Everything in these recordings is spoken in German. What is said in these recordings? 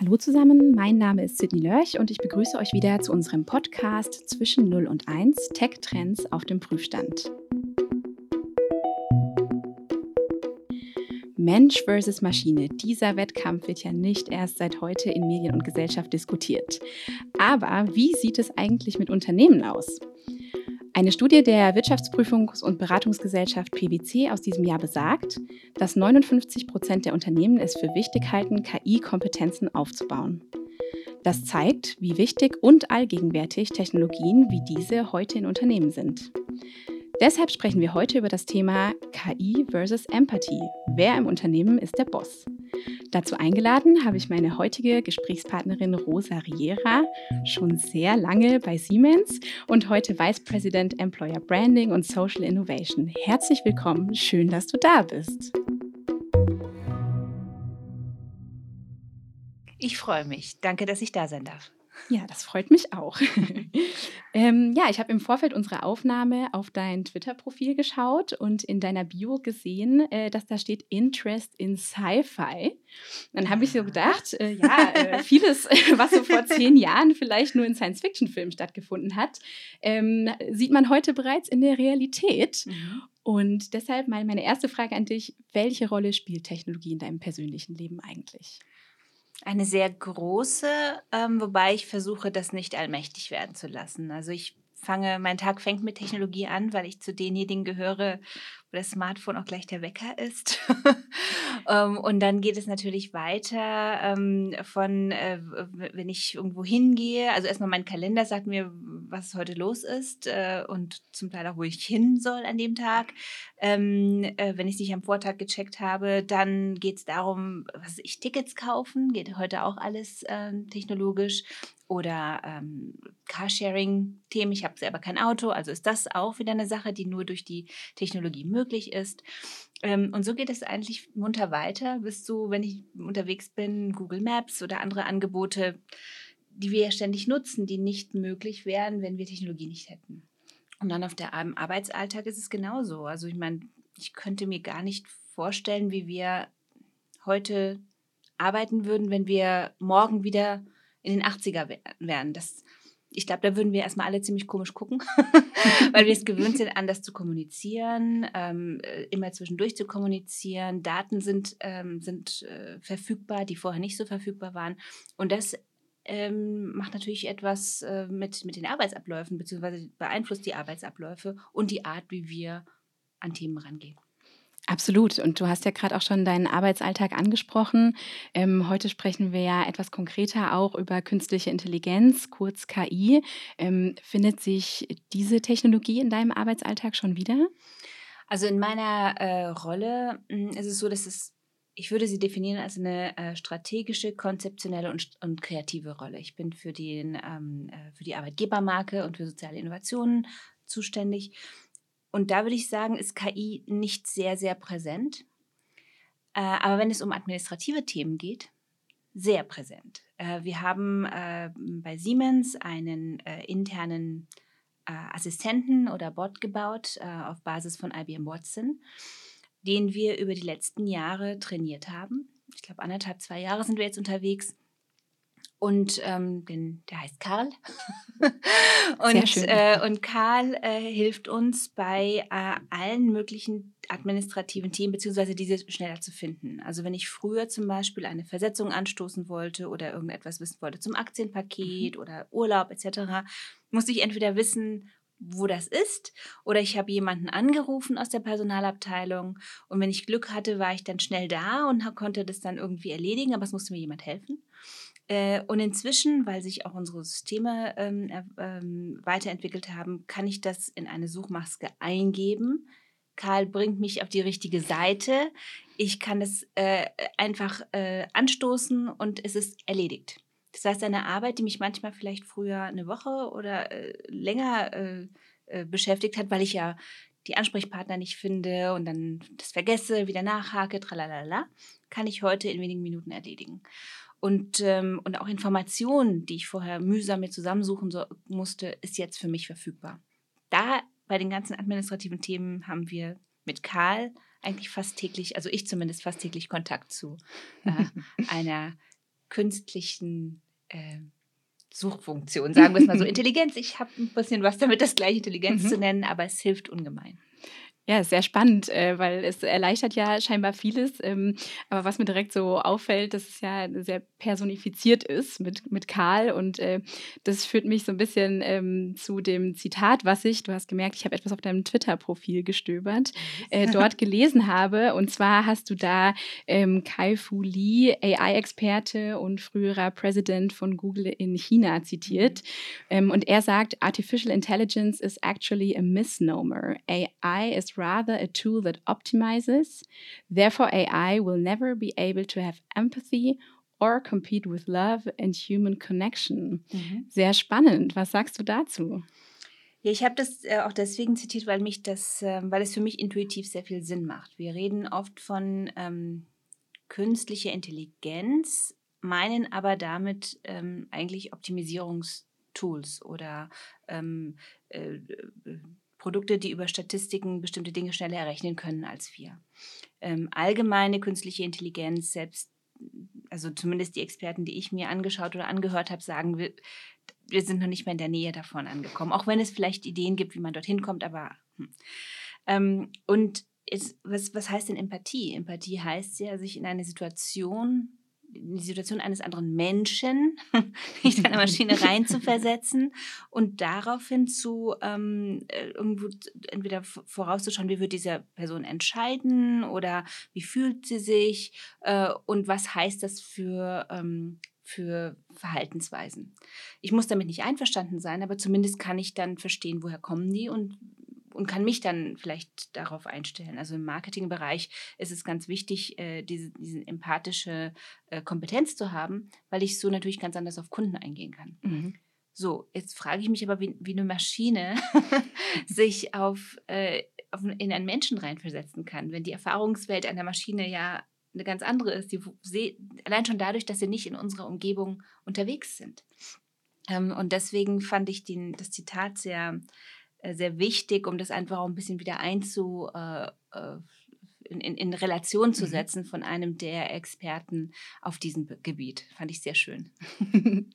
Hallo zusammen, mein Name ist Sidney Lörch und ich begrüße euch wieder zu unserem Podcast Zwischen 0 und 1 Tech Trends auf dem Prüfstand. Mensch versus Maschine, dieser Wettkampf wird ja nicht erst seit heute in Medien und Gesellschaft diskutiert. Aber wie sieht es eigentlich mit Unternehmen aus? Eine Studie der Wirtschaftsprüfungs- und Beratungsgesellschaft PwC aus diesem Jahr besagt, dass 59 Prozent der Unternehmen es für wichtig halten, KI-Kompetenzen aufzubauen. Das zeigt, wie wichtig und allgegenwärtig Technologien wie diese heute in Unternehmen sind. Deshalb sprechen wir heute über das Thema KI versus Empathie. Wer im Unternehmen ist der Boss? Dazu eingeladen habe ich meine heutige Gesprächspartnerin Rosa Riera, schon sehr lange bei Siemens und heute Vice President Employer Branding und Social Innovation. Herzlich willkommen, schön, dass du da bist. Ich freue mich. Danke, dass ich da sein darf. Ja, das freut mich auch. ähm, ja, ich habe im Vorfeld unserer Aufnahme auf dein Twitter-Profil geschaut und in deiner Bio gesehen, äh, dass da steht Interest in Sci-Fi. Dann habe ich so gedacht, äh, ja, äh, vieles, was so vor zehn Jahren vielleicht nur in Science-Fiction-Filmen stattgefunden hat, ähm, sieht man heute bereits in der Realität. Mhm. Und deshalb mal meine erste Frage an dich: Welche Rolle spielt Technologie in deinem persönlichen Leben eigentlich? Eine sehr große, ähm, wobei ich versuche, das nicht allmächtig werden zu lassen. Also ich fange, mein Tag fängt mit Technologie an, weil ich zu denjenigen gehöre, wo das Smartphone auch gleich der Wecker ist. ähm, und dann geht es natürlich weiter ähm, von, äh, wenn ich irgendwo hingehe, also erstmal mein Kalender sagt mir, was heute los ist äh, und zum Teil auch, wo ich hin soll an dem Tag. Ähm, äh, wenn ich es nicht am Vortag gecheckt habe, dann geht es darum, was ich Tickets kaufen, geht heute auch alles technologisch oder ähm, Carsharing-Themen. Ich habe selber kein Auto, also ist das auch wieder eine Sache, die nur durch die Technologie möglich ist. Ähm, und so geht es eigentlich munter weiter, bis zu, wenn ich unterwegs bin, Google Maps oder andere Angebote, die wir ja ständig nutzen, die nicht möglich wären, wenn wir Technologie nicht hätten. Und dann auf der Arbeitsalltag ist es genauso. Also ich meine, ich könnte mir gar nicht vorstellen, wie wir heute arbeiten würden, wenn wir morgen wieder in den 80er wären. Das, ich glaube, da würden wir erstmal alle ziemlich komisch gucken, weil wir es gewöhnt sind, anders zu kommunizieren, ähm, äh, immer zwischendurch zu kommunizieren. Daten sind, ähm, sind äh, verfügbar, die vorher nicht so verfügbar waren. Und das ähm, macht natürlich etwas äh, mit, mit den Arbeitsabläufen, beziehungsweise beeinflusst die Arbeitsabläufe und die Art, wie wir an Themen rangehen. Absolut. Und du hast ja gerade auch schon deinen Arbeitsalltag angesprochen. Ähm, heute sprechen wir ja etwas konkreter auch über künstliche Intelligenz, kurz KI. Ähm, findet sich diese Technologie in deinem Arbeitsalltag schon wieder? Also in meiner äh, Rolle hm, ist es so, dass es, ich würde sie definieren als eine äh, strategische, konzeptionelle und, und, kreative Rolle. Ich bin für, den, ähm, äh, für die Arbeitgebermarke und für soziale Innovationen zuständig und da würde ich sagen, ist KI nicht sehr, sehr präsent. Äh, aber wenn es um administrative Themen geht, sehr präsent. Äh, wir haben äh, bei Siemens einen internen Assistenten oder Bot gebaut auf Basis von IBM Watson, den wir über die letzten Jahre trainiert haben. Ich glaube, anderthalb, zwei Jahre sind wir jetzt unterwegs und ähm, den, der heißt Karl. und, äh, und Karl äh, hilft uns bei äh, allen möglichen administrativen Themen, beziehungsweise diese schneller zu finden. Also wenn ich früher zum Beispiel eine Versetzung anstoßen wollte oder irgendetwas wissen wollte zum Aktienpaket mhm. oder Urlaub etc., musste ich entweder wissen, wo das ist. Oder ich habe jemanden angerufen aus der Personalabteilung und wenn ich Glück hatte, war ich dann schnell da und konnte das dann irgendwie erledigen, aber es musste mir jemand helfen. Äh, und inzwischen, weil sich auch unsere Systeme ähm, ähm, weiterentwickelt haben, kann ich das in eine Suchmaske eingeben. Karl bringt mich auf die richtige Seite. Ich kann es äh, einfach äh, anstoßen und es ist erledigt. Das heißt, eine Arbeit, die mich manchmal vielleicht früher eine Woche oder äh, länger äh, äh, beschäftigt hat, weil ich ja die Ansprechpartner nicht finde und dann das vergesse, wieder nachhake, tralalala, kann ich heute in wenigen Minuten erledigen und, ähm, und auch Informationen, die ich vorher mühsam mir zusammensuchen so, musste, ist jetzt für mich verfügbar. Da bei den ganzen administrativen Themen haben wir mit Karl eigentlich fast täglich, also ich zumindest fast täglich Kontakt zu äh, einer künstlichen äh, Suchfunktion, sagen wir es mal so. Intelligenz, ich habe ein bisschen was damit, das gleich Intelligenz mhm. zu nennen, aber es hilft ungemein. Ja, sehr spannend, äh, weil es erleichtert ja scheinbar vieles. Ähm, aber was mir direkt so auffällt, dass es ja sehr personifiziert ist mit, mit Karl. Und äh, das führt mich so ein bisschen ähm, zu dem Zitat, was ich, du hast gemerkt, ich habe etwas auf deinem Twitter-Profil gestöbert, äh, dort gelesen habe. Und zwar hast du da ähm, Kai Fu Lee, AI-Experte und früherer Präsident von Google in China, zitiert. Mhm. Und er sagt, Artificial Intelligence is actually a misnomer. AI is rather a tool that optimizes. Therefore, AI will never be able to have empathy or compete with love and human connection. Mhm. Sehr spannend. Was sagst du dazu? Ja, ich habe das äh, auch deswegen zitiert, weil mich das, äh, weil es für mich intuitiv sehr viel Sinn macht. Wir reden oft von ähm, künstlicher Intelligenz, meinen aber damit ähm, eigentlich Optimisierungstools oder ähm, äh, äh Produkte, die über Statistiken bestimmte Dinge schneller errechnen können als wir. Ähm, allgemeine künstliche Intelligenz, selbst, also zumindest die Experten, die ich mir angeschaut oder angehört habe, sagen, wir, wir sind noch nicht mehr in der Nähe davon angekommen. Auch wenn es vielleicht Ideen gibt, wie man dorthin kommt, aber. Hm. Ähm, und ist, was, was heißt denn Empathie? Empathie heißt ja, sich in eine Situation in die Situation eines anderen Menschen, nicht in eine Maschine reinzuversetzen und daraufhin zu ähm, äh, irgendwo entweder vorauszuschauen, wie wird diese Person entscheiden oder wie fühlt sie sich äh, und was heißt das für ähm, für Verhaltensweisen. Ich muss damit nicht einverstanden sein, aber zumindest kann ich dann verstehen, woher kommen die und und kann mich dann vielleicht darauf einstellen. Also im Marketingbereich ist es ganz wichtig, äh, diese, diese empathische äh, Kompetenz zu haben, weil ich so natürlich ganz anders auf Kunden eingehen kann. Mhm. So, jetzt frage ich mich aber, wie, wie eine Maschine sich auf, äh, auf, in einen Menschen reinversetzen kann, wenn die Erfahrungswelt einer Maschine ja eine ganz andere ist. Die, allein schon dadurch, dass sie nicht in unserer Umgebung unterwegs sind. Ähm, und deswegen fand ich den, das Zitat sehr, sehr wichtig, um das einfach auch ein bisschen wieder einzu, äh, äh in, in, in, Relation zu mhm. setzen mhm. von einem der Experten auf diesem Gebiet. Fand ich sehr schön.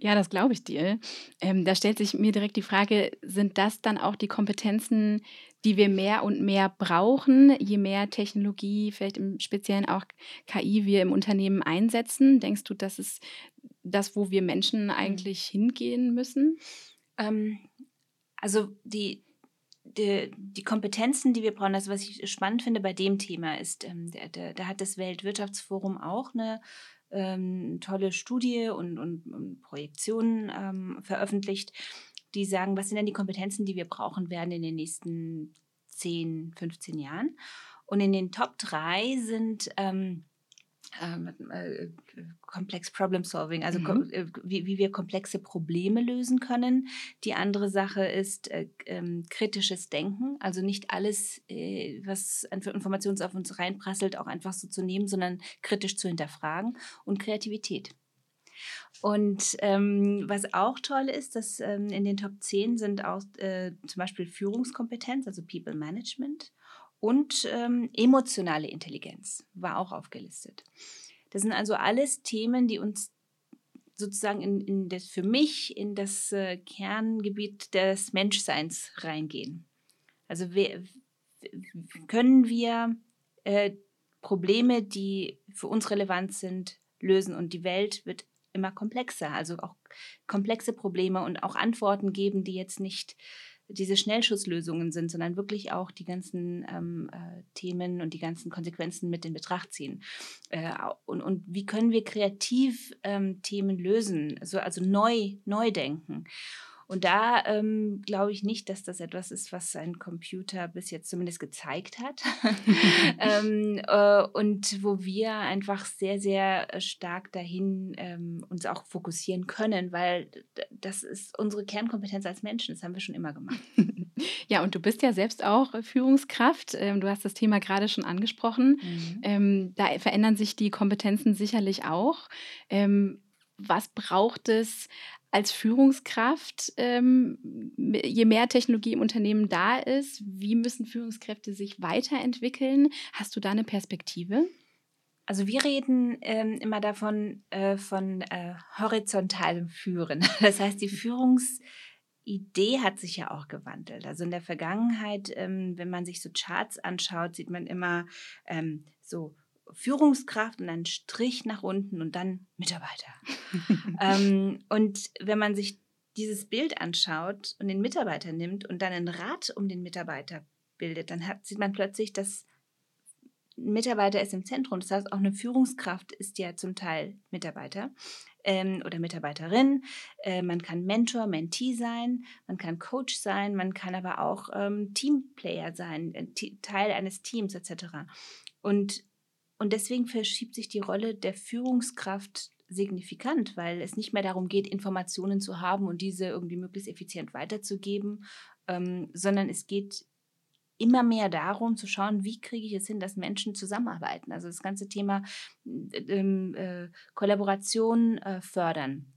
ja, das glaube ich dir. Ähm, da stellt sich mir direkt die Frage, sind das dann auch die Kompetenzen, die wir mehr und mehr brauchen, je mehr Technologie, vielleicht im Speziellen auch KI wir im Unternehmen einsetzen? Denkst du, das ist das, wo wir Menschen mhm. eigentlich hingehen müssen? Ähm, also die, die, die, Kompetenzen, die wir brauchen, also was ich spannend finde bei dem Thema ist, ähm, da hat das Weltwirtschaftsforum auch eine ähm, tolle Studie und, und, und Projektionen ähm, veröffentlicht, die sagen, was sind denn die Kompetenzen, die wir brauchen werden in den nächsten 10, 15 Jahren. Und in den Top 3 sind ähm, ähm, äh, Complex Problem Solving, also mhm. äh, wie, wie, wir komplexe Probleme lösen können. Die andere Sache ist äh, ähm, kritisches Denken, also nicht alles, äh, was an Informationen auf uns reinprasselt, auch einfach so zu nehmen, sondern kritisch zu hinterfragen und Kreativität. Und ähm, was auch toll ist, dass ähm, in den Top 10 sind auch äh, zum Beispiel Führungskompetenz, also People Management und ähm, emotionale Intelligenz war auch aufgelistet. Das sind also alles Themen, die uns sozusagen in, in das, für mich in das äh, Kerngebiet des Menschseins reingehen. Also wir, können wir äh, Probleme, die für uns relevant sind, lösen und die Welt wird immer komplexer, also auch komplexe Probleme und auch Antworten geben, die jetzt nicht diese Schnellschusslösungen sind, sondern wirklich auch die ganzen ähm, äh, Themen und die ganzen Konsequenzen mit in Betracht ziehen. Äh, und, und wie können wir kreativ ähm, Themen lösen, also, also neu, neu denken. Und da ähm, glaube ich nicht, dass das etwas ist, was ein Computer bis jetzt zumindest gezeigt hat. ähm, äh, und wo wir einfach sehr, sehr stark dahin ähm, uns auch fokussieren können, weil das ist unsere Kernkompetenz als Menschen. Das haben wir schon immer gemacht. Ja, und du bist ja selbst auch Führungskraft. Ähm, du hast das Thema gerade schon angesprochen. Mhm. Ähm, da verändern sich die Kompetenzen sicherlich auch. Ähm, was braucht es als Führungskraft, ähm, je mehr Technologie im Unternehmen da ist, wie müssen Führungskräfte sich weiterentwickeln? Hast du da eine Perspektive? Also wir reden ähm, immer davon äh, von äh, horizontalem Führen. Das heißt, die Führungsidee hat sich ja auch gewandelt. Also in der Vergangenheit, ähm, wenn man sich so Charts anschaut, sieht man immer ähm, so Führungskraft und einen Strich nach unten und dann Mitarbeiter. ähm, und wenn man sich dieses Bild anschaut und den Mitarbeiter nimmt und dann ein Rad um den Mitarbeiter bildet, dann hat, sieht man plötzlich, dass ein Mitarbeiter ist im Zentrum. Das heißt, auch eine Führungskraft ist ja zum Teil Mitarbeiter ähm, oder Mitarbeiterin. Äh, man kann Mentor, Mentee sein, man kann Coach sein, man kann aber auch ähm, Teamplayer sein, äh, Teil eines Teams etc. Und, und deswegen verschiebt sich die Rolle der Führungskraft signifikant, weil es nicht mehr darum geht, Informationen zu haben und diese irgendwie möglichst effizient weiterzugeben, ähm, sondern es geht immer mehr darum zu schauen, wie kriege ich es hin, dass Menschen zusammenarbeiten. Also das ganze Thema ähm, äh, Kollaboration äh, fördern,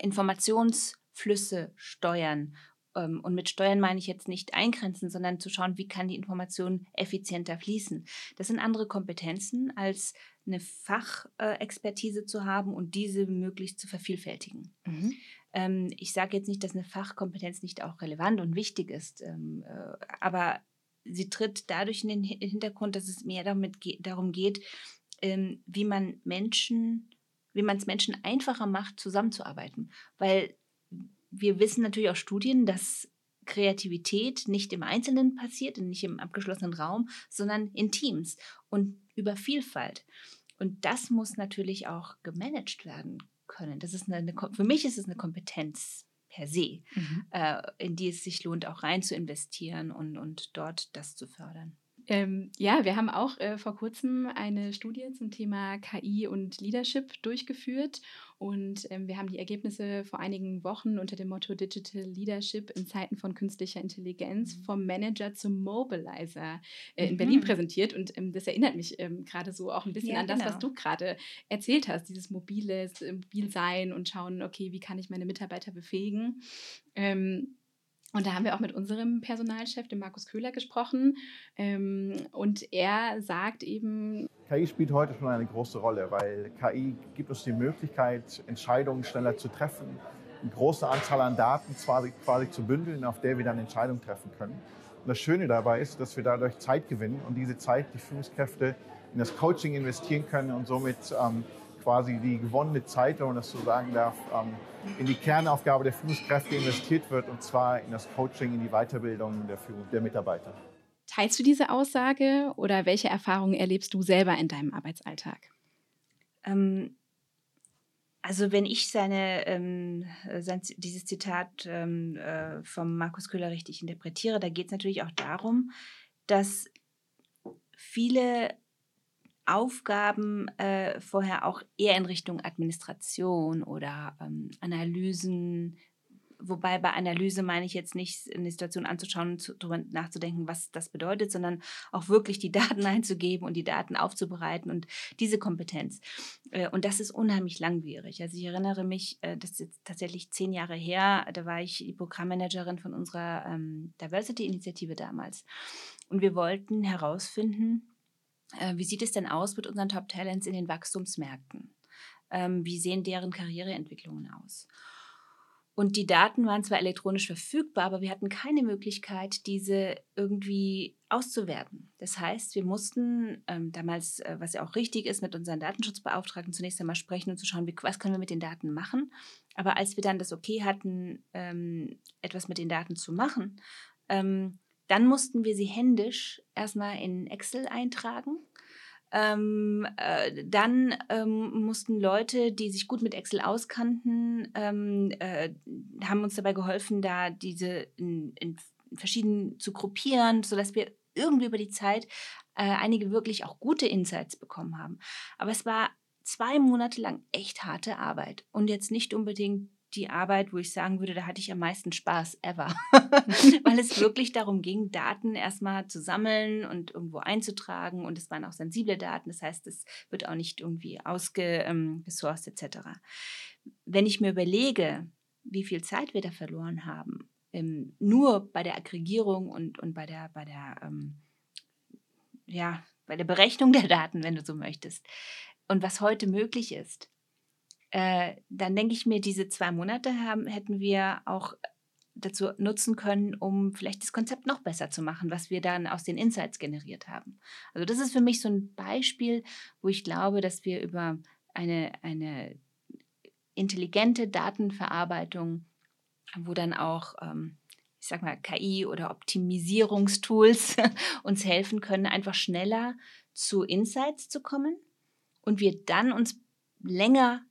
Informationsflüsse steuern. Ähm, und mit Steuern meine ich jetzt nicht eingrenzen, sondern zu schauen, wie kann die Information effizienter fließen. Das sind andere Kompetenzen, als eine Fachexpertise zu haben und diese möglichst zu vervielfältigen. Mhm ähm, ich sage jetzt nicht, dass eine Fachkompetenz nicht auch relevant und wichtig ist, ähm, äh, aber sie tritt dadurch in den Hintergrund, dass es mehr damit darum geht, wie man Menschen, wie man es Menschen einfacher macht, zusammenzuarbeiten. Weil wir wissen natürlich aus Studien, dass Kreativität nicht im Einzelnen passiert, nicht im abgeschlossenen Raum, sondern in Teams und über Vielfalt. Und das muss natürlich auch gemanagt werden können. Das ist eine, eine für mich ist es eine Kompetenz per se, mhm. äh, in die es sich lohnt, auch rein zu investieren und, und dort das zu fördern. Ähm, ja, wir haben auch äh, vor kurzem eine Studie zum Thema KI und Leadership durchgeführt und ähm, wir haben die Ergebnisse vor einigen Wochen unter dem Motto Digital Leadership in Zeiten von künstlicher Intelligenz mhm. vom Manager zum Mobilizer äh, in mhm. Berlin präsentiert und ähm, das erinnert mich ähm, gerade so auch ein bisschen ja, an das, genau. was du gerade erzählt hast, dieses mobiles, äh, mobil sein und schauen, okay, wie kann ich meine Mitarbeiter befähigen. Ähm, und da haben wir auch mit unserem Personalchef, dem Markus Köhler, gesprochen. Ähm, und er sagt eben. KI spielt heute schon eine große Rolle, weil KI gibt uns die Möglichkeit, Entscheidungen schneller zu treffen, eine große Anzahl an Daten quasi, quasi zu bündeln, auf der wir dann Entscheidungen treffen können. Und das Schöne dabei ist, dass wir dadurch Zeit gewinnen und diese Zeit die Führungskräfte in das Coaching investieren können und somit ähm, quasi die gewonnene Zeit, wenn man das so sagen darf, ähm, in die Kernaufgabe der Führungskräfte investiert wird, und zwar in das Coaching, in die Weiterbildung der, Führung, der Mitarbeiter. Teilst du diese Aussage oder welche Erfahrungen erlebst du selber in deinem Arbeitsalltag? Ähm, also wenn ich seine, ähm, sein, dieses Zitat ähm, äh, vom Markus Köhler richtig interpretiere, da geht es natürlich auch darum, dass viele Aufgaben äh, vorher auch eher in Richtung Administration oder ähm, Analysen, wobei bei Analyse meine ich jetzt nicht eine Situation anzuschauen und darüber nachzudenken, was das bedeutet, sondern auch wirklich die Daten einzugeben und die Daten aufzubereiten und diese Kompetenz. Äh, und das ist unheimlich langwierig. Also ich erinnere mich, äh, das ist jetzt tatsächlich zehn Jahre her, da war ich die Programmmanagerin von unserer ähm, Diversity-Initiative damals. Und wir wollten herausfinden, wie sieht es denn aus mit unseren Top Talents in den Wachstumsmärkten? Ähm, wie sehen deren Karriereentwicklungen aus? Und die Daten waren zwar elektronisch verfügbar, aber wir hatten keine Möglichkeit, diese irgendwie auszuwerten. Das heißt, wir mussten ähm, damals, äh, was ja auch richtig ist, mit unseren Datenschutzbeauftragten zunächst einmal sprechen und zu schauen, wie, was können wir mit den Daten machen. Aber als wir dann das Okay hatten, ähm, etwas mit den Daten zu machen, ähm, dann mussten wir sie händisch erstmal in Excel eintragen. Ähm, äh, dann ähm, mussten Leute, die sich gut mit Excel auskannten, ähm, äh, haben uns dabei geholfen, da diese in, in verschieden zu gruppieren, sodass wir irgendwie über die Zeit äh, einige wirklich auch gute Insights bekommen haben. Aber es war zwei Monate lang echt harte Arbeit und jetzt nicht unbedingt die Arbeit, wo ich sagen würde, da hatte ich am meisten Spaß ever. Weil es wirklich darum ging, Daten erstmal zu sammeln und irgendwo einzutragen. Und es waren auch sensible Daten. Das heißt, es wird auch nicht irgendwie ausgesourced etc. Wenn ich mir überlege, wie viel Zeit wir da verloren haben, ähm, nur bei der Aggregierung und, und bei der, bei der ähm, ja, bei der Berechnung der Daten, wenn du so möchtest, und was heute möglich ist, äh, dann denke ich mir, diese zwei Monate haben, hätten wir auch dazu nutzen können, um vielleicht das Konzept noch besser zu machen, was wir dann aus den Insights generiert haben. Also das ist für mich so ein Beispiel, wo ich glaube, dass wir über eine, eine intelligente Datenverarbeitung, wo dann auch, ähm, ich sag mal, KI oder Optimisierungstools uns helfen können, einfach schneller zu Insights zu kommen und wir dann uns länger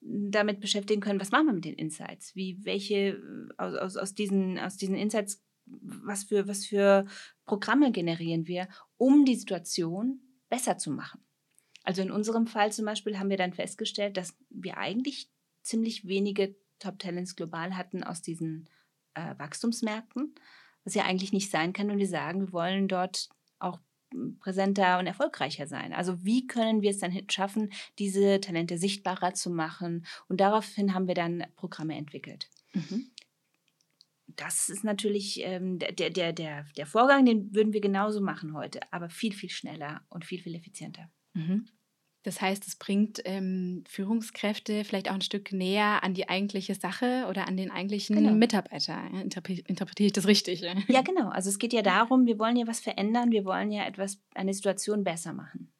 damit beschäftigen können, was machen wir mit den Insights? Wie, welche, äh, aus, aus, aus, diesen, aus diesen Insights, was für, was für Programme generieren wir, um die Situation besser zu machen? Also in unserem Fall zum Beispiel haben wir dann festgestellt, dass wir eigentlich ziemlich wenige Top Talents global hatten aus diesen äh, Wachstumsmärkten, was ja eigentlich nicht sein kann, wenn wir sagen, wir wollen dort präsenter und erfolgreicher sein. Also wie können wir es dann schaffen, diese Talente sichtbarer zu machen? Und daraufhin haben wir dann Programme entwickelt. Mhm. Das ist natürlich ähm, der, der, der, der Vorgang, den würden wir genauso machen heute, aber viel, viel schneller und viel, viel effizienter. Mhm. Das heißt, es bringt ähm, Führungskräfte vielleicht auch ein Stück näher an die eigentliche Sache oder an den eigentlichen genau. Mitarbeiter. interpretiere ich das richtig? Ja, genau. Also es geht ja darum, wir wollen ja was verändern, wir wollen ja etwas, eine Situation besser machen.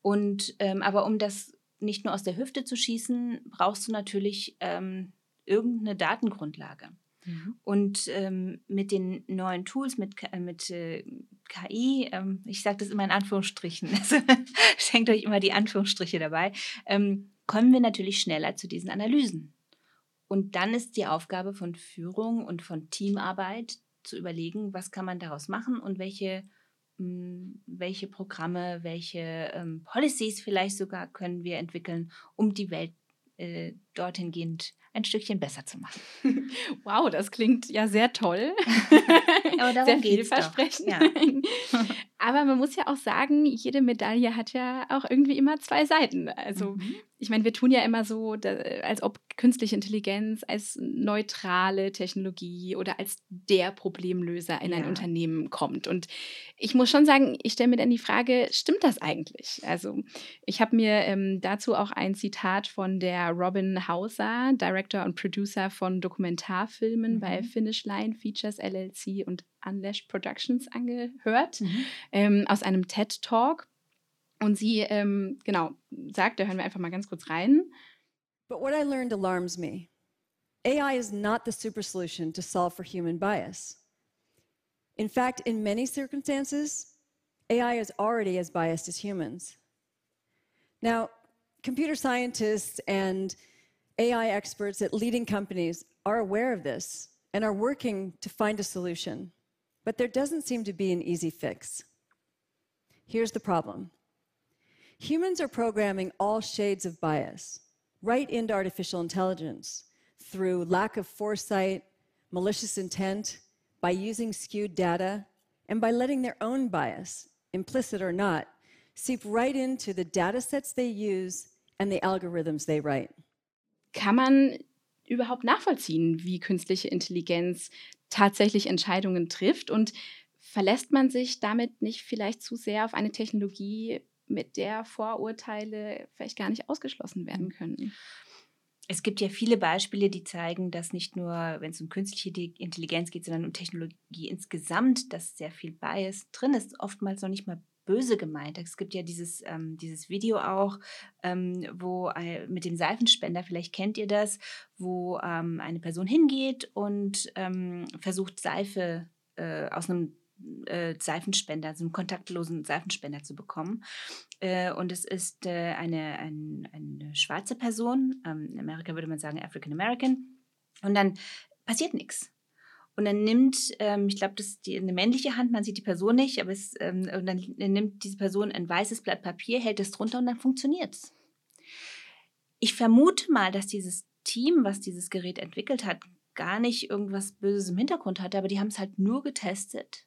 Und ähm, aber um das nicht nur aus der Hüfte zu schießen, brauchst du natürlich ähm, irgendeine Datengrundlage. Mhm. Und ähm, mit den neuen Tools, mit, äh, mit äh, KI, ähm, ich sage das immer in Anführungsstrichen, also schenkt euch immer die Anführungsstriche dabei, ähm, kommen wir natürlich schneller zu diesen Analysen. Und dann ist die Aufgabe von Führung und von Teamarbeit zu überlegen, was kann man daraus machen und welche, mh, hm, welche Programme, welche ähm, Policies vielleicht sogar können wir entwickeln, um die Welt äh, dorthin gehend ein Stückchen besser zu machen. Wow, das klingt ja sehr toll. Aber darum sehr vielversprechend. Ja. Aber man muss ja auch sagen, jede Medaille hat ja auch irgendwie immer zwei Seiten. Also mhm. ich meine, wir tun ja immer so, als ob künstliche Intelligenz als neutrale Technologie oder als der Problemlöser in ja. ein Unternehmen kommt. Und ich muss schon sagen, ich stelle mir dann die Frage, stimmt das eigentlich? Also ich habe mir ähm, dazu auch ein Zitat von der Robin Hauser, Director und Producer von Dokumentarfilmen mhm. bei Finish Line Features LLC und Unleashed Productions angehört, mhm. ähm, aus einem TED Talk. Und sie, ähm, genau, sagt, da hören wir einfach mal ganz kurz rein. But what I learned alarms me. AI is not the super solution to solve for human bias. In fact, in many circumstances, AI is already as biased as humans. Now, computer scientists and AI experts at leading companies are aware of this and are working to find a solution. But there doesn't seem to be an easy fix. Here's the problem humans are programming all shades of bias right into artificial intelligence through lack of foresight, malicious intent, by using skewed data, and by letting their own bias, implicit or not, seep right into the data sets they use and the algorithms they write. Kann man überhaupt nachvollziehen, wie künstliche Intelligenz tatsächlich Entscheidungen trifft? Und verlässt man sich damit nicht vielleicht zu sehr auf eine Technologie, mit der Vorurteile vielleicht gar nicht ausgeschlossen werden mhm. können. Es gibt ja viele Beispiele, die zeigen, dass nicht nur, wenn es um künstliche Intelligenz geht, sondern um Technologie insgesamt, dass sehr viel Bias drin ist, oftmals noch nicht mal böse gemeint. Es gibt ja dieses, ähm, dieses Video auch, ähm, wo äh, mit dem Seifenspender, vielleicht kennt ihr das, wo ähm, eine Person hingeht und ähm, versucht, Seife äh, aus einem äh, Seifenspender, so einen kontaktlosen Seifenspender zu bekommen. Äh, und es ist äh, eine, ein, eine schwarze Person, ähm, in Amerika würde man sagen African American, und dann passiert nichts. Und dann nimmt, ähm, ich glaube, das ist die, eine männliche Hand, man sieht die Person nicht, aber es, ähm, und dann nimmt diese Person ein weißes Blatt Papier, hält es drunter und dann funktioniert es. Ich vermute mal, dass dieses Team, was dieses Gerät entwickelt hat, gar nicht irgendwas Böses im Hintergrund hatte, aber die haben es halt nur getestet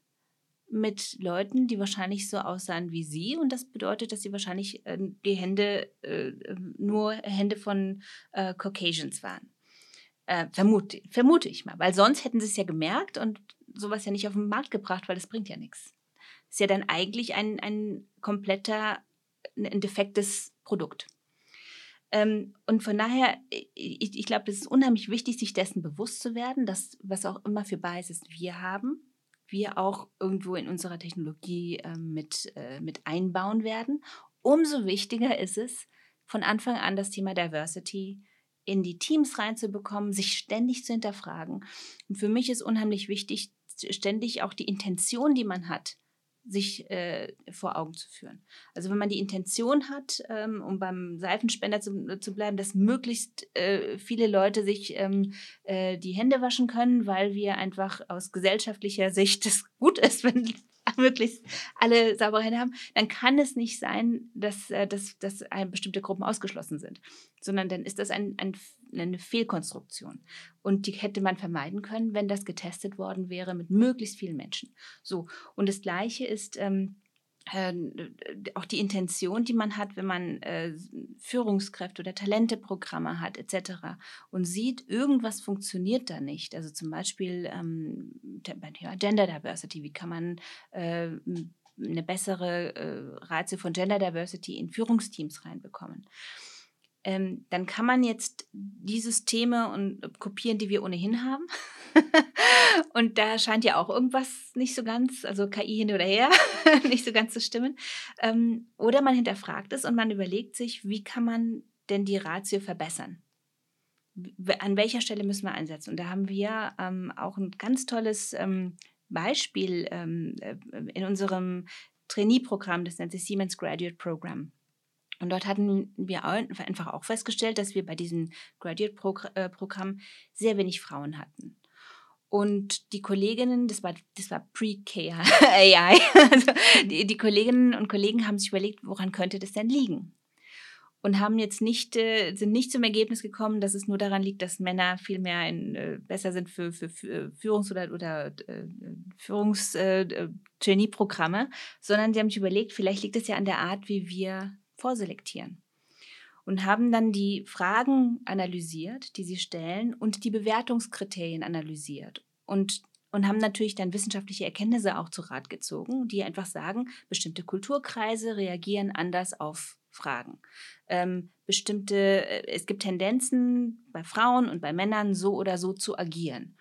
mit Leuten, die wahrscheinlich so aussahen wie sie. Und das bedeutet, dass sie wahrscheinlich äh, die Hände äh, ähm, nur Hände von äh, Caucasians waren. Äh, vermute, vermute ich mal, weil sonst hätten sie es ja gemerkt und sowas ja nicht auf den Markt gebracht, weil das bringt ja nichts. ist ja dann eigentlich ein, ein kompletter, ein defektes Produkt. Ähm, und von daher, ich, ich glaube, es ist unheimlich wichtig, sich dessen bewusst zu werden, dass was auch immer für Biases wir haben, wir auch irgendwo in unserer Technologie äh, mit, äh, mit einbauen werden. Umso wichtiger ist es, von Anfang an das Thema Diversity in die Teams reinzubekommen, sich ständig zu hinterfragen. Und für mich ist unheimlich wichtig, ständig auch die Intention, die man hat, sich äh, vor Augen zu führen. Also wenn man die Intention hat, ähm, um beim Seifenspender zu, zu bleiben, dass möglichst äh, viele Leute sich ähm, äh, die Hände waschen können, weil wir einfach aus gesellschaftlicher Sicht es gut ist, wenn möglichst alle saubere Hände haben, dann kann es nicht sein, dass, äh, dass, dass bestimmte Gruppen ausgeschlossen sind, sondern dann ist das ein, ein, eine Fehlkonstruktion. Und die hätte man vermeiden können, wenn das getestet worden wäre mit möglichst vielen Menschen. So, und das Gleiche ist. Ähm, äh, auch die Intention, die man hat, wenn man äh, Führungskräfte oder Talenteprogramme hat, etc. und sieht, irgendwas funktioniert da nicht. Also zum Beispiel ähm, Gender Diversity, wie kann man äh, eine bessere äh, Ratio von Gender Diversity in Führungsteams reinbekommen ähm, dann kann man jetzt die Systeme und äh, kopieren, die wir ohnehin haben. und da scheint ja auch irgendwas nicht so ganz, also KI hin oder her, nicht so ganz zu stimmen. Ähm, oder man hinterfragt es und man überlegt sich, wie kann man denn die Ratio verbessern? An welcher Stelle müssen wir einsetzen? Und da haben wir ähm, auch ein ganz tolles ähm, Beispiel ähm, äh, in unserem Trainee-Programm, das nennt sich Siemens Graduate Program. Und dort hatten wir einfach auch festgestellt, dass wir bei diesem Graduate-Programm äh, sehr wenig Frauen hatten. Und die Kolleginnen, das war, das war Pre-AI, also die, die Kolleginnen und Kollegen haben sich überlegt, woran könnte das denn liegen? und haben jetzt nicht, äh, sind nicht zum Ergebnis gekommen, dass es nur daran liegt, dass Männer viel mehr in, äh, besser sind für, für, für Führungs- oder, oder Führungs-Genie-Programme, äh, sondern sie haben sich überlegt, vielleicht liegt es ja an der Art, wie wir vorselektieren. Und haben dann die Fragen analysiert, die sie stellen und die Bewertungskriterien analysiert. Und, und haben natürlich dann wissenschaftliche Erkenntnisse auch zu Rat gezogen, die einfach sagen, bestimmte Kulturkreise reagieren anders auf Fragen. Ähm, bestimmte, äh, es gibt Tendenzen bei Frauen und bei Männern so oder so zu agieren.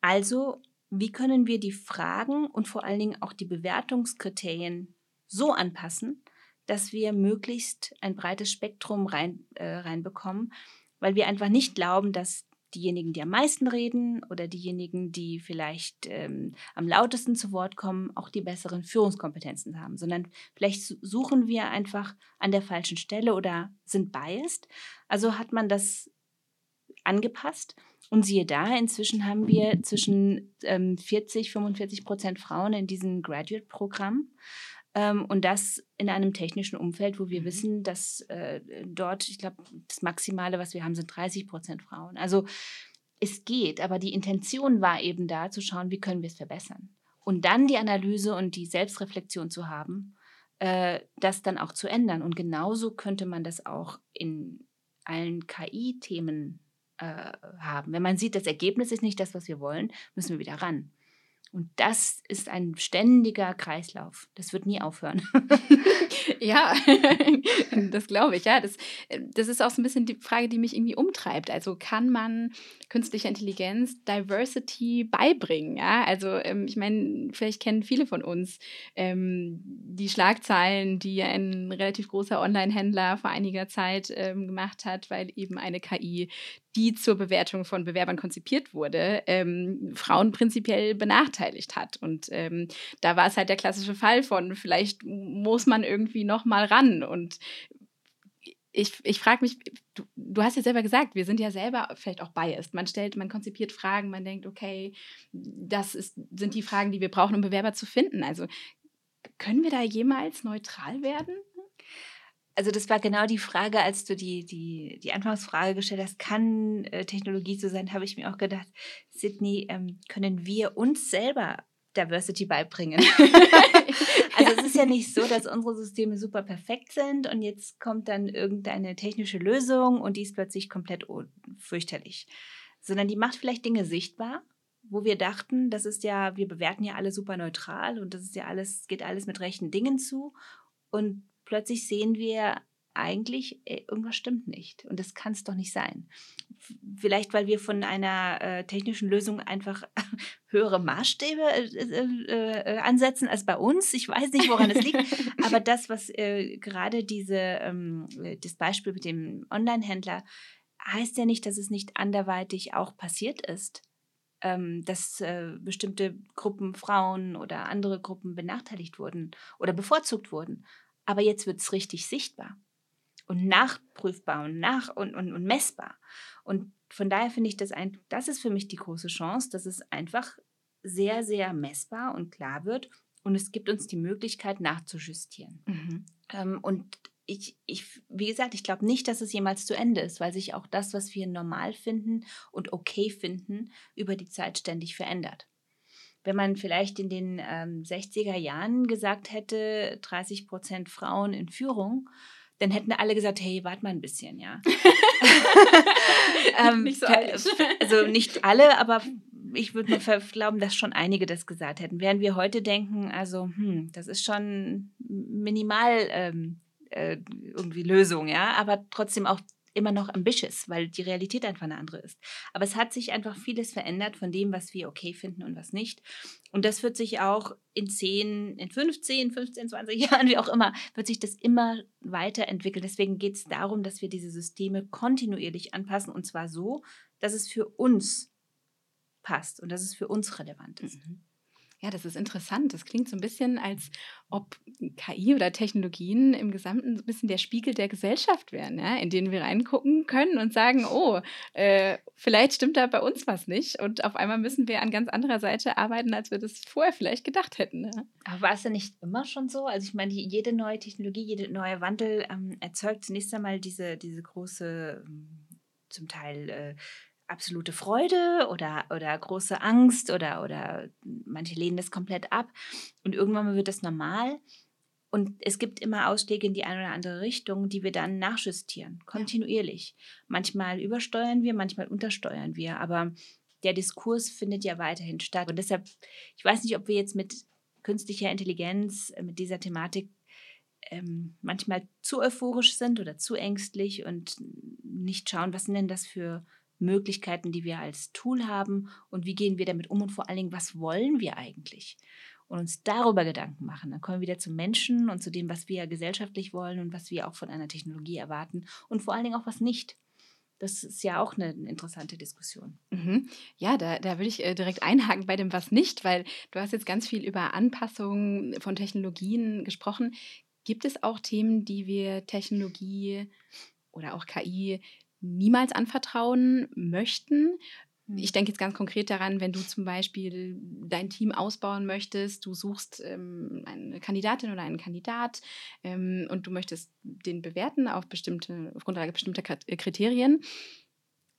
Also, wie können wir die Fragen und vor allen Dingen auch die Bewertungskriterien so anpassen, dass wir möglichst ein breites Spektrum rein, äh, reinbekommen, weil wir einfach nicht glauben, dass diejenigen, die am meisten reden oder diejenigen, die vielleicht ähm, am lautesten zu Wort kommen, auch die besseren Führungskompetenzen haben, sondern vielleicht suchen wir einfach an der falschen Stelle oder sind biased. Also hat man das angepasst und siehe da, inzwischen haben wir zwischen ähm, 40, 45 Prozent Frauen in diesem Graduate-Programm. Ähm, und das in einem technischen Umfeld, wo wir mhm. wissen, dass äh, dort, ich glaube, das Maximale, was wir haben, sind 30 Prozent Frauen. Also es geht, aber die Intention war eben da, zu schauen, wie können wir es verbessern. Und dann die Analyse und die Selbstreflexion zu haben, äh, das dann auch zu ändern. Und genauso könnte man das auch in allen KI-Themen äh, haben. Wenn man sieht, das Ergebnis ist nicht das, was wir wollen, müssen wir wieder ran. Und das ist ein ständiger Kreislauf. Das wird nie aufhören. ja, das glaube ich. Ja, das, das ist auch so ein bisschen die Frage, die mich irgendwie umtreibt. Also kann man künstlicher Intelligenz Diversity beibringen? Ja, also ähm, ich meine, vielleicht kennen viele von uns ähm, die Schlagzeilen, die ein relativ großer Online-Händler vor einiger Zeit ähm, gemacht hat, weil eben eine KI die zur Bewertung von Bewerbern konzipiert wurde, ähm, Frauen prinzipiell benachteiligt hat. Und ähm, da war es halt der klassische Fall von, vielleicht muss man irgendwie noch mal ran. Und ich, ich frage mich, du, du, hast ja selber gesagt, wir sind ja selber vielleicht auch biased. Man stellt, man konzipiert Fragen, man denkt, okay, das ist, sind die Fragen, die wir brauchen, um Bewerber zu finden. Also können wir da jemals neutral werden? Also das war genau die Frage, als du die, die, die Anfangsfrage gestellt hast, kann äh, Technologie so sein, habe ich mir auch gedacht, Sydney, ähm, können wir uns selber Diversity beibringen? also es ist ja nicht so, dass unsere Systeme super perfekt sind und jetzt kommt dann irgendeine technische Lösung und die ist plötzlich komplett fürchterlich, sondern die macht vielleicht Dinge sichtbar, wo wir dachten, das ist ja, wir bewerten ja alle super neutral und das ist ja alles, geht alles mit rechten Dingen zu. Und plötzlich sehen wir eigentlich, ey, irgendwas stimmt nicht. Und das kann es doch nicht sein. Vielleicht, weil wir von einer äh, technischen Lösung einfach höhere Maßstäbe äh, äh, äh, ansetzen als bei uns. Ich weiß nicht, woran es liegt. Aber das, was äh, gerade diese, ähm, das Beispiel mit dem Online-Händler, heißt ja nicht, dass es nicht anderweitig auch passiert ist ähm, dass äh, bestimmte Gruppen Frauen oder andere Gruppen benachteiligt wurden oder bevorzugt wurden. Aber jetzt wird es richtig sichtbar und nachprüfbar und, nach und, und, und messbar. Und von daher finde ich das ein, das ist für mich die große Chance, dass es einfach sehr, sehr messbar und klar wird und es gibt uns die Möglichkeit nachzujustieren. Mhm. Ähm, und ich, ich, wie gesagt, ich glaube nicht, dass es jemals zu Ende ist, weil sich auch das, was wir normal finden und okay finden, über die Zeit ständig verändert. Wenn man vielleicht in den ähm, 60er Jahren gesagt hätte, 30 Prozent Frauen in Führung, dann hätten alle gesagt, hey, warte mal ein bisschen, ja. ähm, nicht so also nicht alle, aber ich würde mir glauben, dass schon einige das gesagt hätten. Während wir heute denken, also, hm, das ist schon minimal ähm, äh, irgendwie Lösung, ja, aber trotzdem auch immer noch ambitious, weil die Realität einfach eine andere ist. Aber es hat sich einfach vieles verändert von dem, was wir okay finden und was nicht. Und das wird sich auch in 10, in 15, 15, 20 Jahren, wie auch immer, wird sich das immer weiterentwickeln. Deswegen geht es darum, dass wir diese Systeme kontinuierlich anpassen und zwar so, dass es für uns passt und dass es für uns relevant ist. Mhm. Ja, das ist interessant. Das klingt so ein bisschen, als ob KI oder Technologien im Gesamten so ein bisschen der Spiegel der Gesellschaft wären, ja? in denen wir reingucken können und sagen, oh, äh, vielleicht stimmt da bei uns was nicht. Und auf einmal müssen wir an ganz anderer Seite arbeiten, als wir das vorher vielleicht gedacht hätten. Ja? Aber war es ja nicht immer schon so? Also ich meine, jede neue Technologie, jeder neue Wandel ähm, erzeugt zunächst einmal diese, diese große, ähm, zum Teil äh, absolute Freude oder, oder große Angst oder, oder manche lehnen das komplett ab. Und irgendwann wird das normal. Und es gibt immer Ausschläge in die eine oder andere Richtung, die wir dann nachjustieren, kontinuierlich. Ja. Manchmal übersteuern wir, manchmal untersteuern wir, aber der Diskurs findet ja weiterhin statt. Und deshalb, ich weiß nicht, ob wir jetzt mit künstlicher Intelligenz, äh, mit dieser Thematik ähm, manchmal zu euphorisch sind oder zu ängstlich und nicht schauen, was sind denn das für Möglichkeiten, die wir als Tool haben und wie gehen wir damit um und vor allen Dingen, was wollen wir eigentlich? Und uns darüber Gedanken machen. Dann kommen wir wieder zum Menschen und zu dem, was wir gesellschaftlich wollen und was wir auch von einer Technologie erwarten und vor allen Dingen auch was nicht. Das ist ja auch eine interessante Diskussion. Mhm. Ja, da, da würde ich äh, direkt einhaken bei dem Was nicht, weil du hast jetzt ganz viel über Anpassungen von Technologien gesprochen. Gibt es auch Themen, die wir Technologie oder auch KI niemals anvertrauen möchten. Hm. Ich denke jetzt ganz konkret daran, wenn du zum Beispiel dein Team ausbauen möchtest, du suchst ähm, eine Kandidatin oder einen Kandidat ähm, und du möchtest den bewerten auf bestimmte, auf Grundlage bestimmter Kriterien.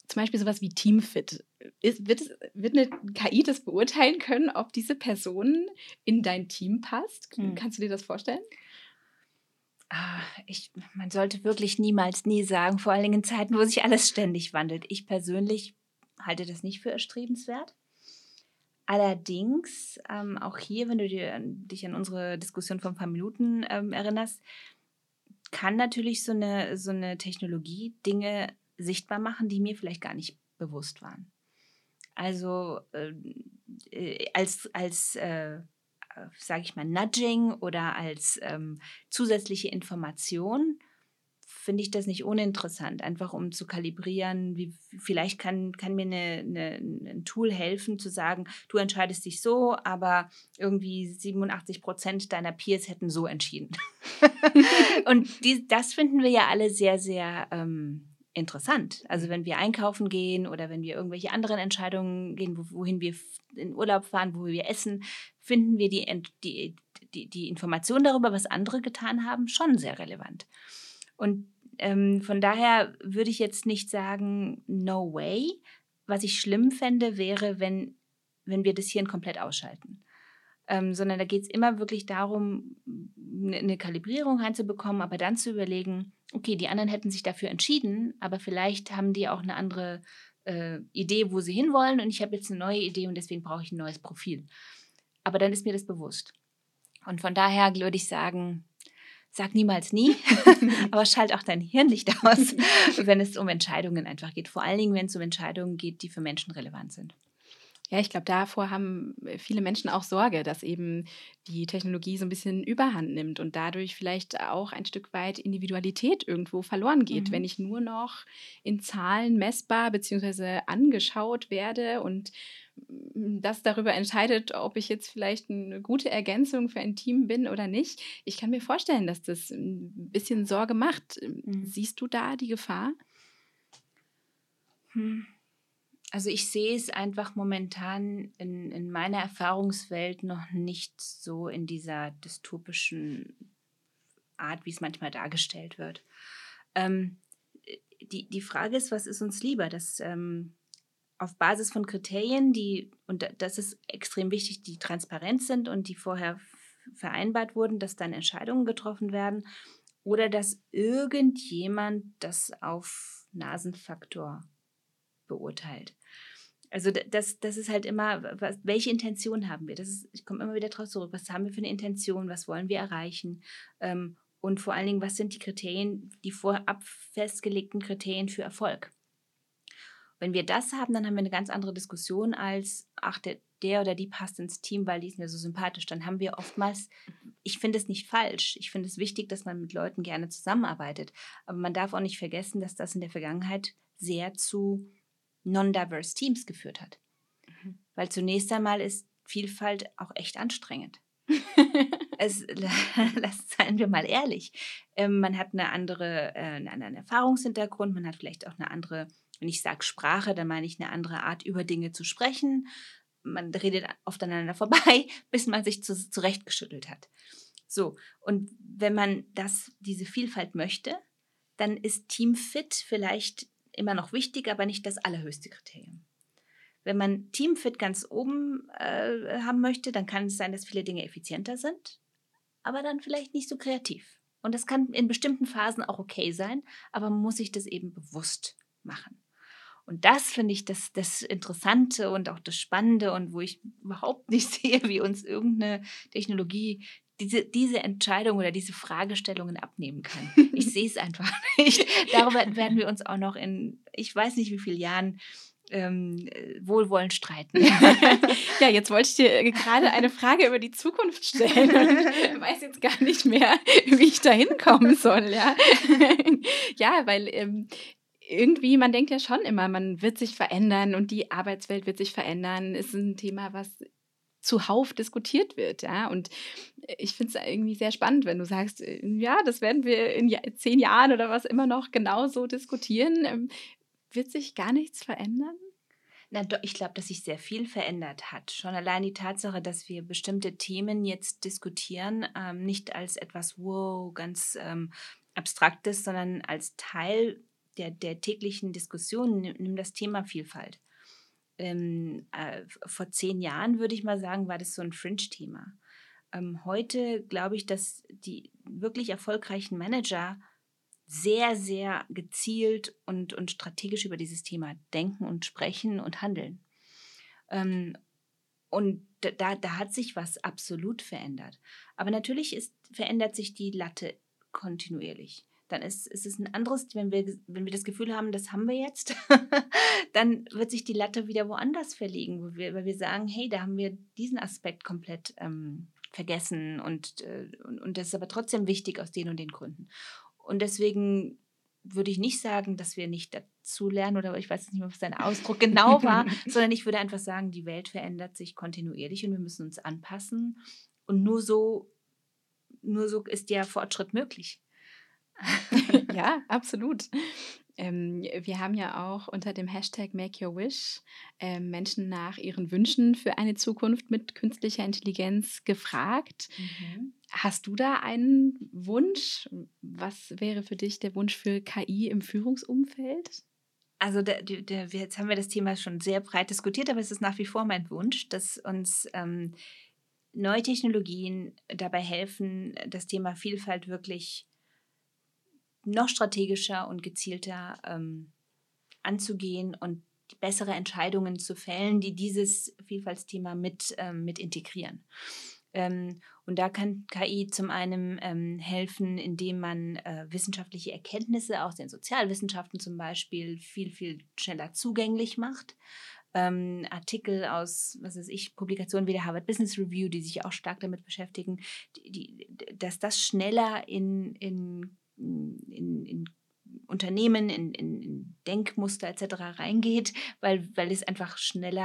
Zum Beispiel sowas wie Teamfit. Ist, wird, es, wird eine KI das beurteilen können, ob diese Person in dein Team passt? Hm. Kannst du dir das vorstellen? Ah, ich, man sollte wirklich niemals nie sagen, vor allen Dingen in Zeiten, wo sich alles ständig wandelt. Ich persönlich halte das nicht für erstrebenswert. Allerdings, ähm, auch hier, wenn du dir, dich an unsere Diskussion von ein paar Minuten ähm, erinnerst, kann natürlich so eine, so eine Technologie Dinge sichtbar machen, die mir vielleicht gar nicht bewusst waren. Also äh, äh als, als äh, sage ich mal, Nudging oder als ähm, zusätzliche Information finde ich das nicht uninteressant, einfach um zu kalibrieren, wie vielleicht kann, kann mir eine, eine, ein Tool helfen zu sagen, du entscheidest dich so, aber irgendwie 87 Prozent deiner Peers hätten so entschieden. Und die, das finden wir ja alle sehr, sehr ähm, interessant. Also wenn wir einkaufen gehen oder wenn wir irgendwelche anderen Entscheidungen gehen, wohin wir in Urlaub fahren, wo wir essen, finden wir die, die, die, die Information darüber, was andere getan haben, schon sehr relevant. Und ähm, von daher würde ich jetzt nicht sagen, no way. Was ich schlimm fände, wäre, wenn, wenn wir das Hirn komplett ausschalten. Ähm, sondern da geht es immer wirklich darum, eine Kalibrierung reinzubekommen, aber dann zu überlegen, okay, die anderen hätten sich dafür entschieden, aber vielleicht haben die auch eine andere äh, Idee, wo sie hinwollen und ich habe jetzt eine neue Idee und deswegen brauche ich ein neues Profil. Aber dann ist mir das bewusst. Und von daher würde ich sagen, sag niemals nie, aber schalt auch dein Hirn nicht aus, wenn es um Entscheidungen einfach geht. Vor allen Dingen, wenn es um Entscheidungen geht, die für Menschen relevant sind. Ja, ich glaube, davor haben viele Menschen auch Sorge, dass eben die Technologie so ein bisschen Überhand nimmt und dadurch vielleicht auch ein Stück weit Individualität irgendwo verloren geht, mhm. wenn ich nur noch in Zahlen messbar bzw. angeschaut werde und das darüber entscheidet, ob ich jetzt vielleicht eine gute Ergänzung für ein Team bin oder nicht. Ich kann mir vorstellen, dass das ein bisschen Sorge macht. Mhm. Siehst du da die Gefahr? Hm. Also ich sehe es einfach momentan in, in meiner Erfahrungswelt noch nicht so in dieser dystopischen Art, wie es manchmal dargestellt wird. Ähm, die, die Frage ist, was ist uns lieber? Dass ähm, auf Basis von Kriterien, die, und das ist extrem wichtig, die transparent sind und die vorher vereinbart wurden, dass dann Entscheidungen getroffen werden, oder dass irgendjemand das auf Nasenfaktor beurteilt. Also das, das ist halt immer, was, welche Intention haben wir? Das ist, ich komme immer wieder drauf zurück. Was haben wir für eine Intention? Was wollen wir erreichen? Ähm, und vor allen Dingen, was sind die Kriterien, die vorab festgelegten Kriterien für Erfolg? Wenn wir das haben, dann haben wir eine ganz andere Diskussion als, ach, der, der oder die passt ins Team, weil die ist mir so sympathisch. Dann haben wir oftmals, ich finde es nicht falsch. Ich finde es wichtig, dass man mit Leuten gerne zusammenarbeitet. Aber man darf auch nicht vergessen, dass das in der Vergangenheit sehr zu non-diverse Teams geführt hat. Mhm. Weil zunächst einmal ist Vielfalt auch echt anstrengend. es, seien wir mal ehrlich. Ähm, man hat eine andere, äh, einen anderen Erfahrungshintergrund, man hat vielleicht auch eine andere, wenn ich sage Sprache, dann meine ich eine andere Art, über Dinge zu sprechen. Man redet oft aneinander vorbei, bis man sich zu, zurechtgeschüttelt hat. So, und wenn man das, diese Vielfalt möchte, dann ist Teamfit vielleicht immer noch wichtig, aber nicht das allerhöchste Kriterium. Wenn man Teamfit ganz oben äh, haben möchte, dann kann es sein, dass viele Dinge effizienter sind, aber dann vielleicht nicht so kreativ. Und das kann in bestimmten Phasen auch okay sein, aber man muss sich das eben bewusst machen. Und das finde ich das, das Interessante und auch das Spannende und wo ich überhaupt nicht sehe, wie uns irgendeine Technologie diese, diese Entscheidung oder diese Fragestellungen abnehmen kann. Ich sehe es einfach nicht. Darüber werden wir uns auch noch in, ich weiß nicht wie vielen Jahren, ähm, wohlwollend streiten. ja, jetzt wollte ich dir gerade eine Frage über die Zukunft stellen und weiß jetzt gar nicht mehr, wie ich da hinkommen soll. Ja, ja weil ähm, irgendwie, man denkt ja schon immer, man wird sich verändern und die Arbeitswelt wird sich verändern. Ist ein Thema, was zuhauf diskutiert wird. Ja? Und ich finde es irgendwie sehr spannend, wenn du sagst, äh, ja, das werden wir in zehn Jahren oder was immer noch genauso diskutieren. Ähm, wird sich gar nichts verändern? Na, ich glaube, dass sich sehr viel verändert hat. Schon allein die Tatsache, dass wir bestimmte Themen jetzt diskutieren, ähm, nicht als etwas, wow, ganz ähm, Abstraktes, sondern als Teil der, der täglichen Diskussion, nimm das Thema Vielfalt ähm, äh, vor zehn Jahren, würde ich mal sagen, war das so ein Fringe-Thema. Ähm, heute glaube ich, dass die wirklich erfolgreichen Manager sehr, sehr gezielt und, und strategisch über dieses Thema denken und sprechen und handeln. Ähm, und da, da hat sich was absolut verändert. Aber natürlich ist, verändert sich die Latte kontinuierlich dann ist, ist es ein anderes, wenn wir, wenn wir das Gefühl haben, das haben wir jetzt, dann wird sich die Latte wieder woanders verlegen, wo wir, weil wir sagen, hey, da haben wir diesen Aspekt komplett ähm, vergessen und, äh, und, und das ist aber trotzdem wichtig aus den und den Gründen. Und deswegen würde ich nicht sagen, dass wir nicht dazu lernen oder ich weiß nicht mehr, was dein Ausdruck genau war, sondern ich würde einfach sagen, die Welt verändert sich kontinuierlich und wir müssen uns anpassen und nur so, nur so ist der Fortschritt möglich. ja, absolut. Ähm, wir haben ja auch unter dem Hashtag Make Your Wish äh, Menschen nach ihren Wünschen für eine Zukunft mit künstlicher Intelligenz gefragt. Mhm. Hast du da einen Wunsch? Was wäre für dich der Wunsch für KI im Führungsumfeld? Also der, der, jetzt haben wir das Thema schon sehr breit diskutiert, aber es ist nach wie vor mein Wunsch, dass uns ähm, neue Technologien dabei helfen, das Thema Vielfalt wirklich noch strategischer und gezielter ähm, anzugehen und bessere Entscheidungen zu fällen, die dieses Vielfaltsthema mit, ähm, mit integrieren. Ähm, und da kann KI zum einen ähm, helfen, indem man äh, wissenschaftliche Erkenntnisse aus den Sozialwissenschaften zum Beispiel viel, viel schneller zugänglich macht. Ähm, Artikel aus, was weiß ich, Publikationen wie der Harvard Business Review, die sich auch stark damit beschäftigen, die, die, dass das schneller in, in, in, in Unternehmen, in, in, Denkmuster etc. reingeht, weil, weil es einfach schneller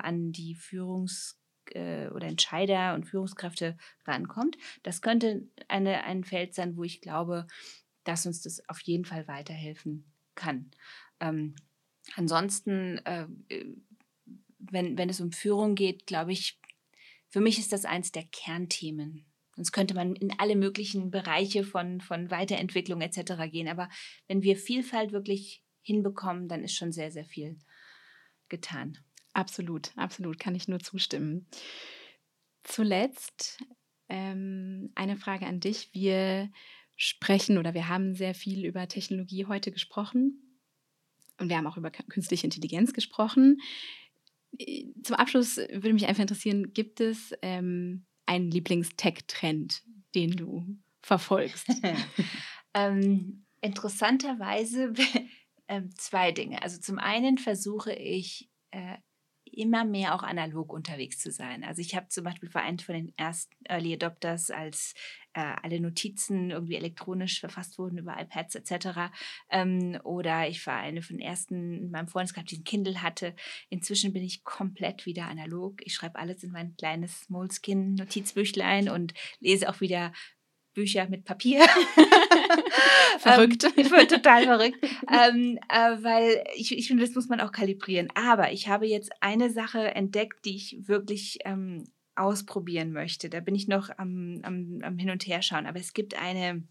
äh, an die Führungs- äh, oder Entscheider und Führungskräfte rankommt. Das könnte eine, ein Feld sein, wo ich glaube, dass uns das auf jeden Fall weiterhelfen kann. Ähm, ansonsten, äh, wenn, wenn es um Führung geht, glaube ich, für mich ist das eins der Kernthemen. Sonst könnte man in alle möglichen Bereiche von, von Weiterentwicklung etc. gehen. Aber wenn wir Vielfalt wirklich hinbekommen, dann ist schon sehr, sehr viel getan. Absolut, absolut, kann ich nur zustimmen. Zuletzt ähm, eine Frage an dich. Wir sprechen oder wir haben sehr viel über Technologie heute gesprochen und wir haben auch über künstliche Intelligenz gesprochen. Äh, zum Abschluss würde mich einfach interessieren, gibt es ähm, einen Lieblings-Tech-Trend, den du verfolgst? ähm, interessanterweise ähm, zwei Dinge. Also zum einen versuche ich äh, immer mehr auch analog unterwegs zu sein. Also ich habe zum Beispiel vereint von den ersten Early Adopters, als äh, alle Notizen irgendwie elektronisch verfasst wurden über iPads etc. Ähm, oder ich war eine von den ersten in meinem Freundeskreis, die ein Kindle hatte. Inzwischen bin ich komplett wieder analog. Ich schreibe alles in mein kleines Moleskin-Notizbüchlein und lese auch wieder Bücher mit Papier. verrückt. ähm, ich bin total verrückt. ähm, äh, weil ich, ich finde, das muss man auch kalibrieren. Aber ich habe jetzt eine Sache entdeckt, die ich wirklich ähm, ausprobieren möchte. Da bin ich noch am, am, am Hin und Her schauen. Aber es gibt eine,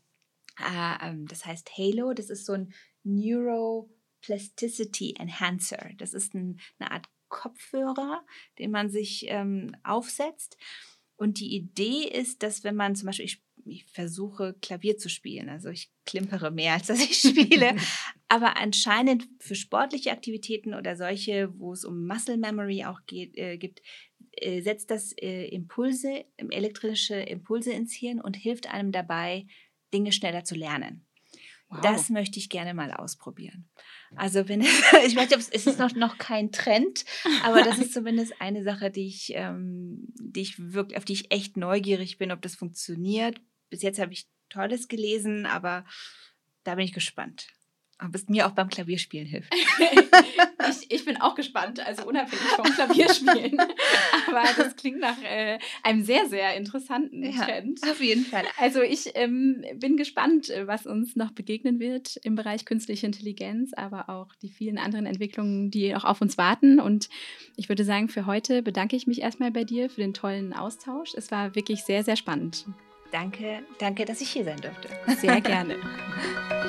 äh, ähm, das heißt Halo, das ist so ein Neuroplasticity Enhancer. Das ist ein, eine Art Kopfhörer, den man sich ähm, aufsetzt. Und die Idee ist, dass wenn man zum Beispiel, ich ich versuche Klavier zu spielen. Also ich klimpere mehr, als dass ich spiele. Aber anscheinend für sportliche Aktivitäten oder solche, wo es um Muscle Memory auch geht, äh, gibt, äh, setzt das äh, Impulse, elektrische Impulse ins Hirn und hilft einem dabei, Dinge schneller zu lernen. Wow. Das möchte ich gerne mal ausprobieren. Also wenn ich weiß nicht, es ist noch, noch kein Trend, aber das ist zumindest eine Sache, die ich, ähm, die ich wirklich, auf die ich echt neugierig bin, ob das funktioniert bis jetzt habe ich Tolles gelesen, aber da bin ich gespannt. Ob es mir auch beim Klavierspielen hilft. ich, ich bin auch gespannt, also unabhängig vom Klavierspielen. Aber das klingt nach äh, einem sehr, sehr interessanten ja, Trend. Auf jeden Fall. Also ich ähm, bin gespannt, was uns noch begegnen wird im Bereich künstliche Intelligenz, aber auch die vielen anderen Entwicklungen, die auch auf uns warten. Und ich würde sagen, für heute bedanke ich mich erstmal bei dir für den tollen Austausch. Es war wirklich sehr, sehr spannend. Danke, danke, dass ich hier sein durfte. Sehr gerne.